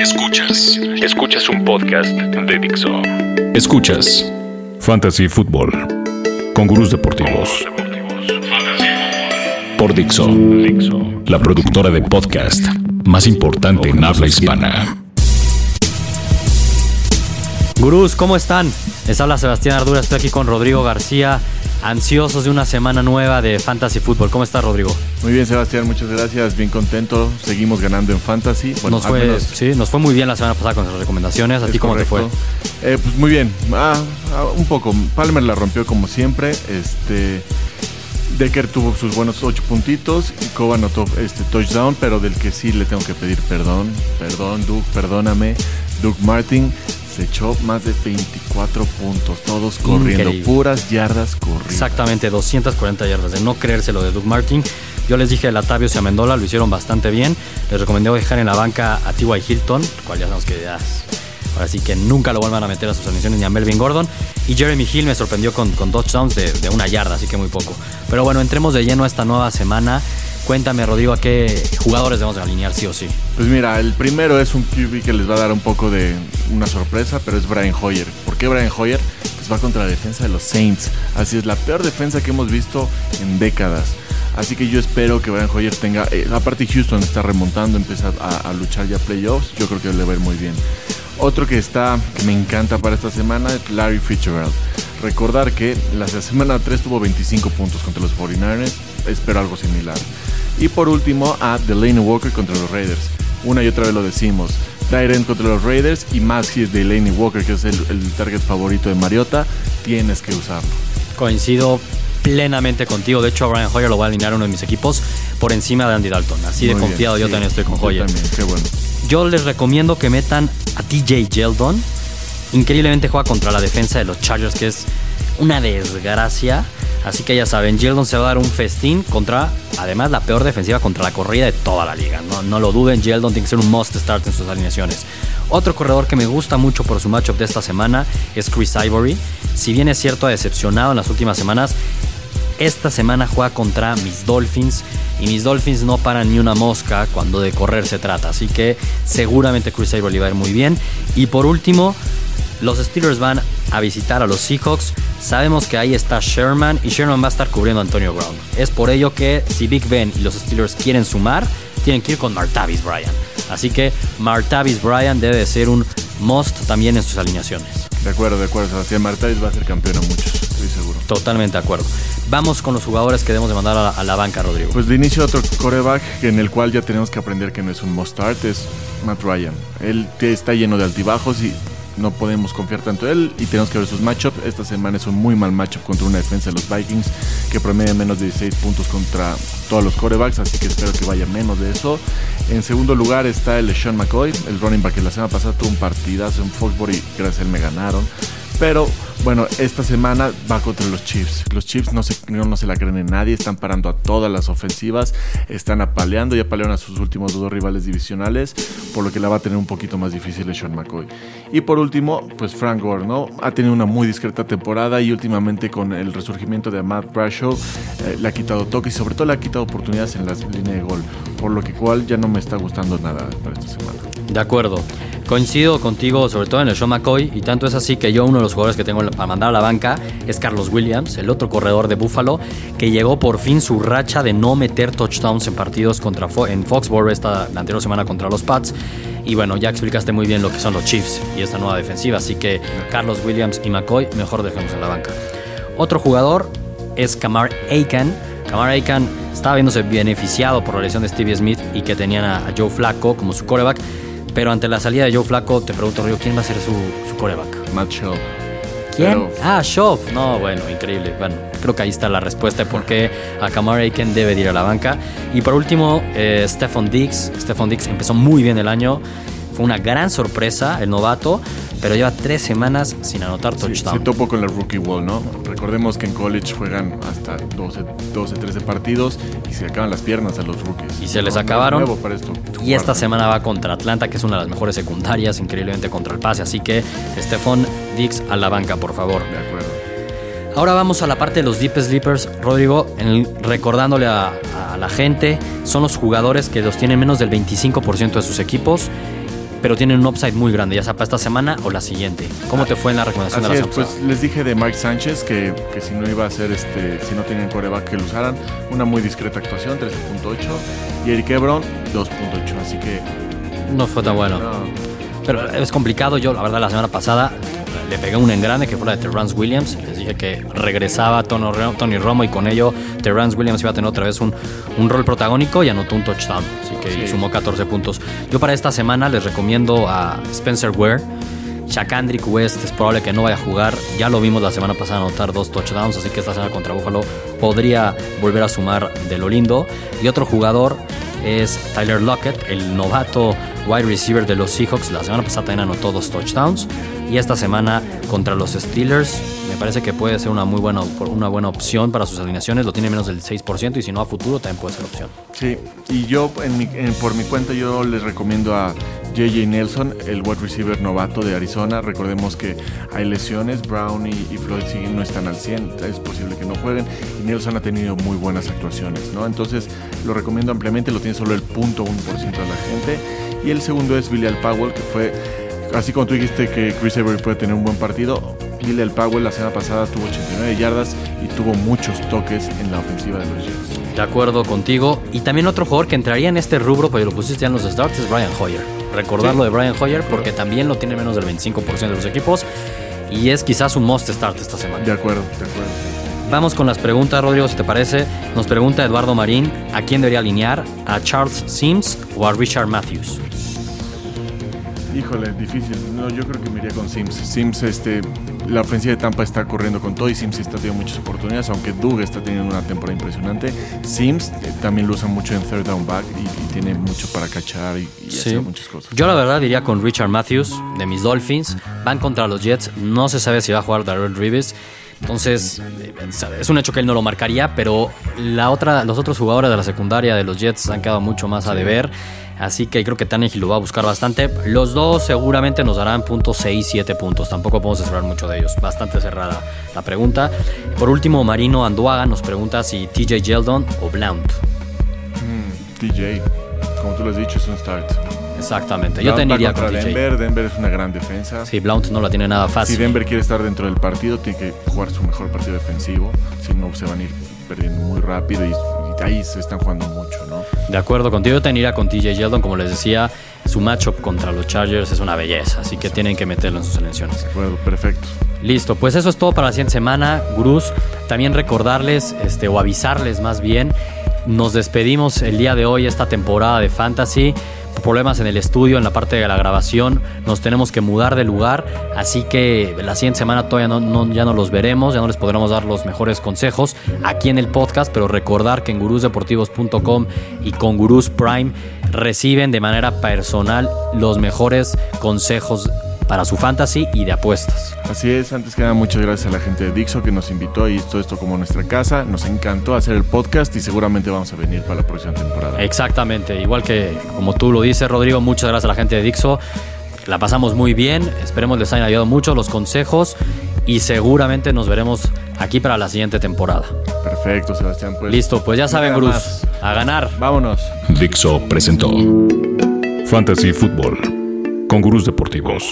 Escuchas. Escuchas un podcast de Dixo. Escuchas Fantasy Football con gurús deportivos. Por Dixo, la productora de podcast más importante en habla hispana. Gurús, ¿cómo están? Les habla Sebastián Ardura, estoy aquí con Rodrigo García, ansiosos de una semana nueva de Fantasy Football. ¿Cómo estás, Rodrigo? Muy bien, Sebastián, muchas gracias. Bien contento. Seguimos ganando en Fantasy. nos, fue, sí, nos fue muy bien la semana pasada con las recomendaciones. ¿A ti cómo te fue? Eh, pues muy bien. Ah, ah, un poco. Palmer la rompió como siempre. Este. Decker tuvo sus buenos ocho puntitos y Coba anotó este touchdown, pero del que sí le tengo que pedir perdón. Perdón, Duke, perdóname. Duke Martin se echó más de 24 puntos, todos corriendo, puras yardas corriendo. Exactamente, 240 yardas, de no creerse lo de Doug Martin. Yo les dije a Latavius y a Mendola, lo hicieron bastante bien. Les recomendé dejar en la banca a T.Y. Hilton, cual ya sabemos que ya ahora sí que nunca lo vuelvan a meter a sus alineaciones ni a Melvin Gordon. Y Jeremy Hill me sorprendió con, con touchdowns de, de una yarda, así que muy poco. Pero bueno, entremos de lleno a esta nueva semana. Cuéntame, Rodrigo, ¿a qué jugadores debemos alinear sí o sí? Pues mira, el primero es un QB que les va a dar un poco de una sorpresa, pero es Brian Hoyer. ¿Por qué Brian Hoyer? Pues va contra la defensa de los Saints. Así es, la peor defensa que hemos visto en décadas. Así que yo espero que Brian Hoyer tenga. Eh, aparte, Houston está remontando, empieza a, luchar ya playoffs. Yo creo que le va a ir muy bien. Otro que está, que me encanta para esta semana es Larry Fitzgerald. Recordar que la semana 3 tuvo 25 puntos contra los 49ers. Espero algo similar. Y por último, a Delaney Walker contra los Raiders. Una y otra vez lo decimos. Tyrant contra los Raiders y más si es Delaney Walker, que es el, target favorito de Mariota, tienes que usarlo. Coincido plenamente contigo. De hecho, a Brian Hoyer lo voy a alinear uno de mis equipos por encima de Andy Dalton. Así de confiado yo también estoy con Hoyer. qué bueno. Yo les recomiendo que metan a TJ Yeldon. Increíblemente juega contra la defensa de los Chargers, que es una desgracia. Así que ya saben, Yeldon se va a dar un festín contra, además, la peor defensiva contra la corrida de toda la liga. No, lo duden, Yeldon tiene que ser un must start en sus alineaciones. Otro corredor que me gusta mucho por su matchup de esta semana es Chris Ivory. Si bien es cierto, ha decepcionado en las últimas semanas, esta semana juega contra mis Dolphins y mis Dolphins no paran ni una mosca cuando de correr se trata. Así que seguramente Chris Ivory va a ir muy bien. Y por último, los Steelers van a visitar a los Seahawks. Sabemos que ahí está Sherman y Sherman va a estar cubriendo a Antonio Brown. Es por ello que si Big Ben y los Steelers quieren sumar, tienen que ir con Martavis Bryan. Así que Martavis Bryan debe de ser un must también en sus alineaciones. De acuerdo, de acuerdo, Sebastián. Martavis va a ser campeón a muchos, estoy seguro. Totalmente de acuerdo. Vamos con los jugadores que debemos de mandar a la, banca, Rodrigo. Pues de inicio otro coreback en el cual ya tenemos que aprender que no es un must start, es Matt Ryan. Él está lleno de altibajos y no podemos confiar tanto en él y tenemos que ver sus matchups. Esta semana es un muy mal matchup contra una defensa de los Vikings que promedia menos de 16 puntos contra todos los corebacks, así que espero que vaya menos de eso. En segundo lugar está el Sean McCoy, el running back que la semana pasada tuvo un partidazo en Foxbury, gracias a él me ganaron. Pero bueno, esta semana va contra los Chiefs. Los Chiefs no se, no, se la creen en nadie, están parando a todas las ofensivas, están apaleando y apalearon a sus últimos dos rivales divisionales, por lo que la va a tener un poquito más difícil Sean McCoy. Y por último, pues Frank Gore, ¿no? Ha tenido una muy discreta temporada y últimamente con el resurgimiento de Matt Brashow eh, le ha quitado toque y sobre todo le ha quitado oportunidades en la línea de gol, por lo que cual ya no me está gustando nada para esta semana. De acuerdo. Coincido contigo, sobre todo en el show McCoy, y tanto es así que yo uno de los jugadores que tengo para mandar a la banca es Carlos Williams, el otro corredor de Buffalo, que llegó por fin su racha de no meter touchdowns en partidos contra en Foxborough esta la anterior semana contra los Pats. Y bueno, ya explicaste muy bien lo que son los Chiefs y esta nueva defensiva, así que Carlos Williams y McCoy mejor dejemos en la banca. Otro jugador es Kamar Aiken. Kamar Aiken estaba viéndose beneficiado por la lesión de Stevie Smith y que tenían a Joe Flacco como su coreback pero ante la salida de Joe Flaco, te pregunto, Río, ¿quién va a ser su, su coreback? Matt Schaub. ¿Quién? Ah, Schaub. No, bueno, increíble. Bueno, creo que ahí está la respuesta de por qué a Kamara Aiken debe ir a la banca. Y por último, eh, Stephon Diggs. Stephon Diggs empezó muy bien el año. Fue una gran sorpresa el novato pero lleva tres semanas sin anotar touchdown. se topó con la rookie wall, ¿no? Recordemos que en college juegan hasta 12, 12 13 partidos y se acaban las piernas a los rookies. Y se les acabaron. y esta semana va contra Atlanta, que es una de las mejores secundarias, increíblemente contra el pase. Así que, Stephon Dix a la banca, por favor. De acuerdo. Ahora vamos a la parte de los Deep Sleepers, Rodrigo, recordándole a, a, la gente, son los jugadores que los tienen menos del 25% de sus equipos pero tienen un upside muy grande, ya sea para esta semana o la siguiente. ¿Cómo te fue en la recomendación Así de la es, pues les dije de Mike Sánchez que, que si no iba a ser este, si no tenían coreback que lo usaran, una muy discreta actuación, 13.8, y Eric Ebron, 2.8, así que No fue tan bueno. no, Pero es complicado. Yo, la verdad, la semana pasada le pegué un engrane que fue la de Terrance Williams. Les dije que regresaba Tony, Ro- Tony Romo y con ello Terrance Williams iba a tener otra vez un, un rol protagónico y anotó un touchdown. Así que Sí. sumó 14 puntos. Yo para esta semana les recomiendo a Spencer Ware. Shakandrick West es probable que no vaya a jugar. Ya lo vimos la semana pasada anotar dos touchdowns, así que esta semana contra Buffalo podría volver a sumar de lo lindo. Y otro jugador es Tyler Lockett, el novato wide receiver de los Seahawks. La semana pasada también anotó dos touchdowns. Y esta semana contra los Steelers me parece que puede ser una muy buena, una buena opción para sus alineaciones. Lo tiene menos del 6% y si no a futuro también puede ser opción. Sí, y yo en mi- en- por mi cuenta yo les recomiendo a JJ Nelson, el wide receiver novato de Arizona. Recordemos que hay lesiones, Brown y, y Floyd siguen, no están al 100, es posible que no jueguen. Y Nelson ha tenido muy buenas actuaciones, ¿no? Entonces lo recomiendo ampliamente, lo tiene solo el 0.1% de la gente. Y el segundo es Billy Powell, que fue, así como tú dijiste que Chris Avery puede tener un buen partido, Billy Powell la semana pasada tuvo 89 yardas y tuvo muchos toques en la ofensiva de los Jets. De acuerdo contigo. Y también otro jugador que entraría en este rubro, pero lo pusiste ya en los starts, es Brian Hoyer. Recordarlo Sí. de Brian Hoyer porque también lo tiene menos del 25% de los equipos. Y es quizás un must start esta semana. De acuerdo, de acuerdo. Vamos con las preguntas, Rodrigo, si te parece. Nos pregunta Eduardo Marín, ¿a quién debería alinear? ¿A Charles Sims o a Richard Matthews? Híjole, difícil. No, yo creo que me iría con Sims. Sims, este, la ofensiva de Tampa está corriendo con todo y Sims está teniendo muchas oportunidades, aunque Doug está teniendo una temporada impresionante. Sims eh, también lo usa mucho en third down back y, y tiene mucho para cachar y, y Sí. hacer muchas cosas. Yo la verdad diría con Richard Matthews de mis Dolphins. Van contra los Jets. No se sabe si va a jugar Darrell Reeves. Entonces, eh, es un hecho que él no lo marcaría, pero la otra, los otros jugadores de la secundaria de los Jets han quedado mucho más a deber. Así que creo que Tannehill lo va a buscar bastante. Los dos seguramente nos darán puntos 6, 7 puntos. Tampoco podemos esperar mucho de ellos. Bastante cerrada la pregunta. Por último, Marino Anduaga nos pregunta si TJ Yeldon o Blount. Mm, DJ, como tú lo has dicho, es un start. Exactamente. Yo va tendría contra con TJ. Denver. Denver es una gran defensa. Sí, Blount no la tiene nada Si fácil. Denver quiere estar dentro del partido, tiene que jugar su mejor partido defensivo. Si no, se van a ir perdiendo muy rápido y, y ahí se están jugando mucho, ¿no? De acuerdo contigo, yo tendría con TJ Yeldon, como les decía, su matchup contra los Chargers es una belleza, así que tienen que meterlo en sus selecciones. De acuerdo, perfecto. Listo, pues eso es todo para la siguiente semana, gurús. También recordarles, este, o avisarles más bien, nos despedimos el día de hoy, esta temporada de Fantasy. Problemas en el estudio, en la parte de la grabación, nos tenemos que mudar de lugar, así que la siguiente semana todavía no, ya no los veremos, ya no les podremos dar los mejores consejos aquí en el podcast, pero recordar que en gurusdeportivos.com y con Gurús Prime reciben de manera personal los mejores consejos para su fantasy y de apuestas. Así es, antes que nada, muchas gracias a la gente de Dixo que nos invitó y todo esto como nuestra casa. Nos encantó hacer el podcast y seguramente vamos a venir para la próxima temporada. Exactamente, igual que como tú lo dices, Rodrigo, muchas gracias a la gente de Dixo. La pasamos muy bien, esperemos les hayan ayudado mucho los consejos y seguramente nos veremos aquí para la siguiente temporada. Perfecto, Sebastián. Pues, Listo, pues ya saben, Bruce, más. a ganar. Vámonos. Dixo presentó Fantasy Football con gurús deportivos.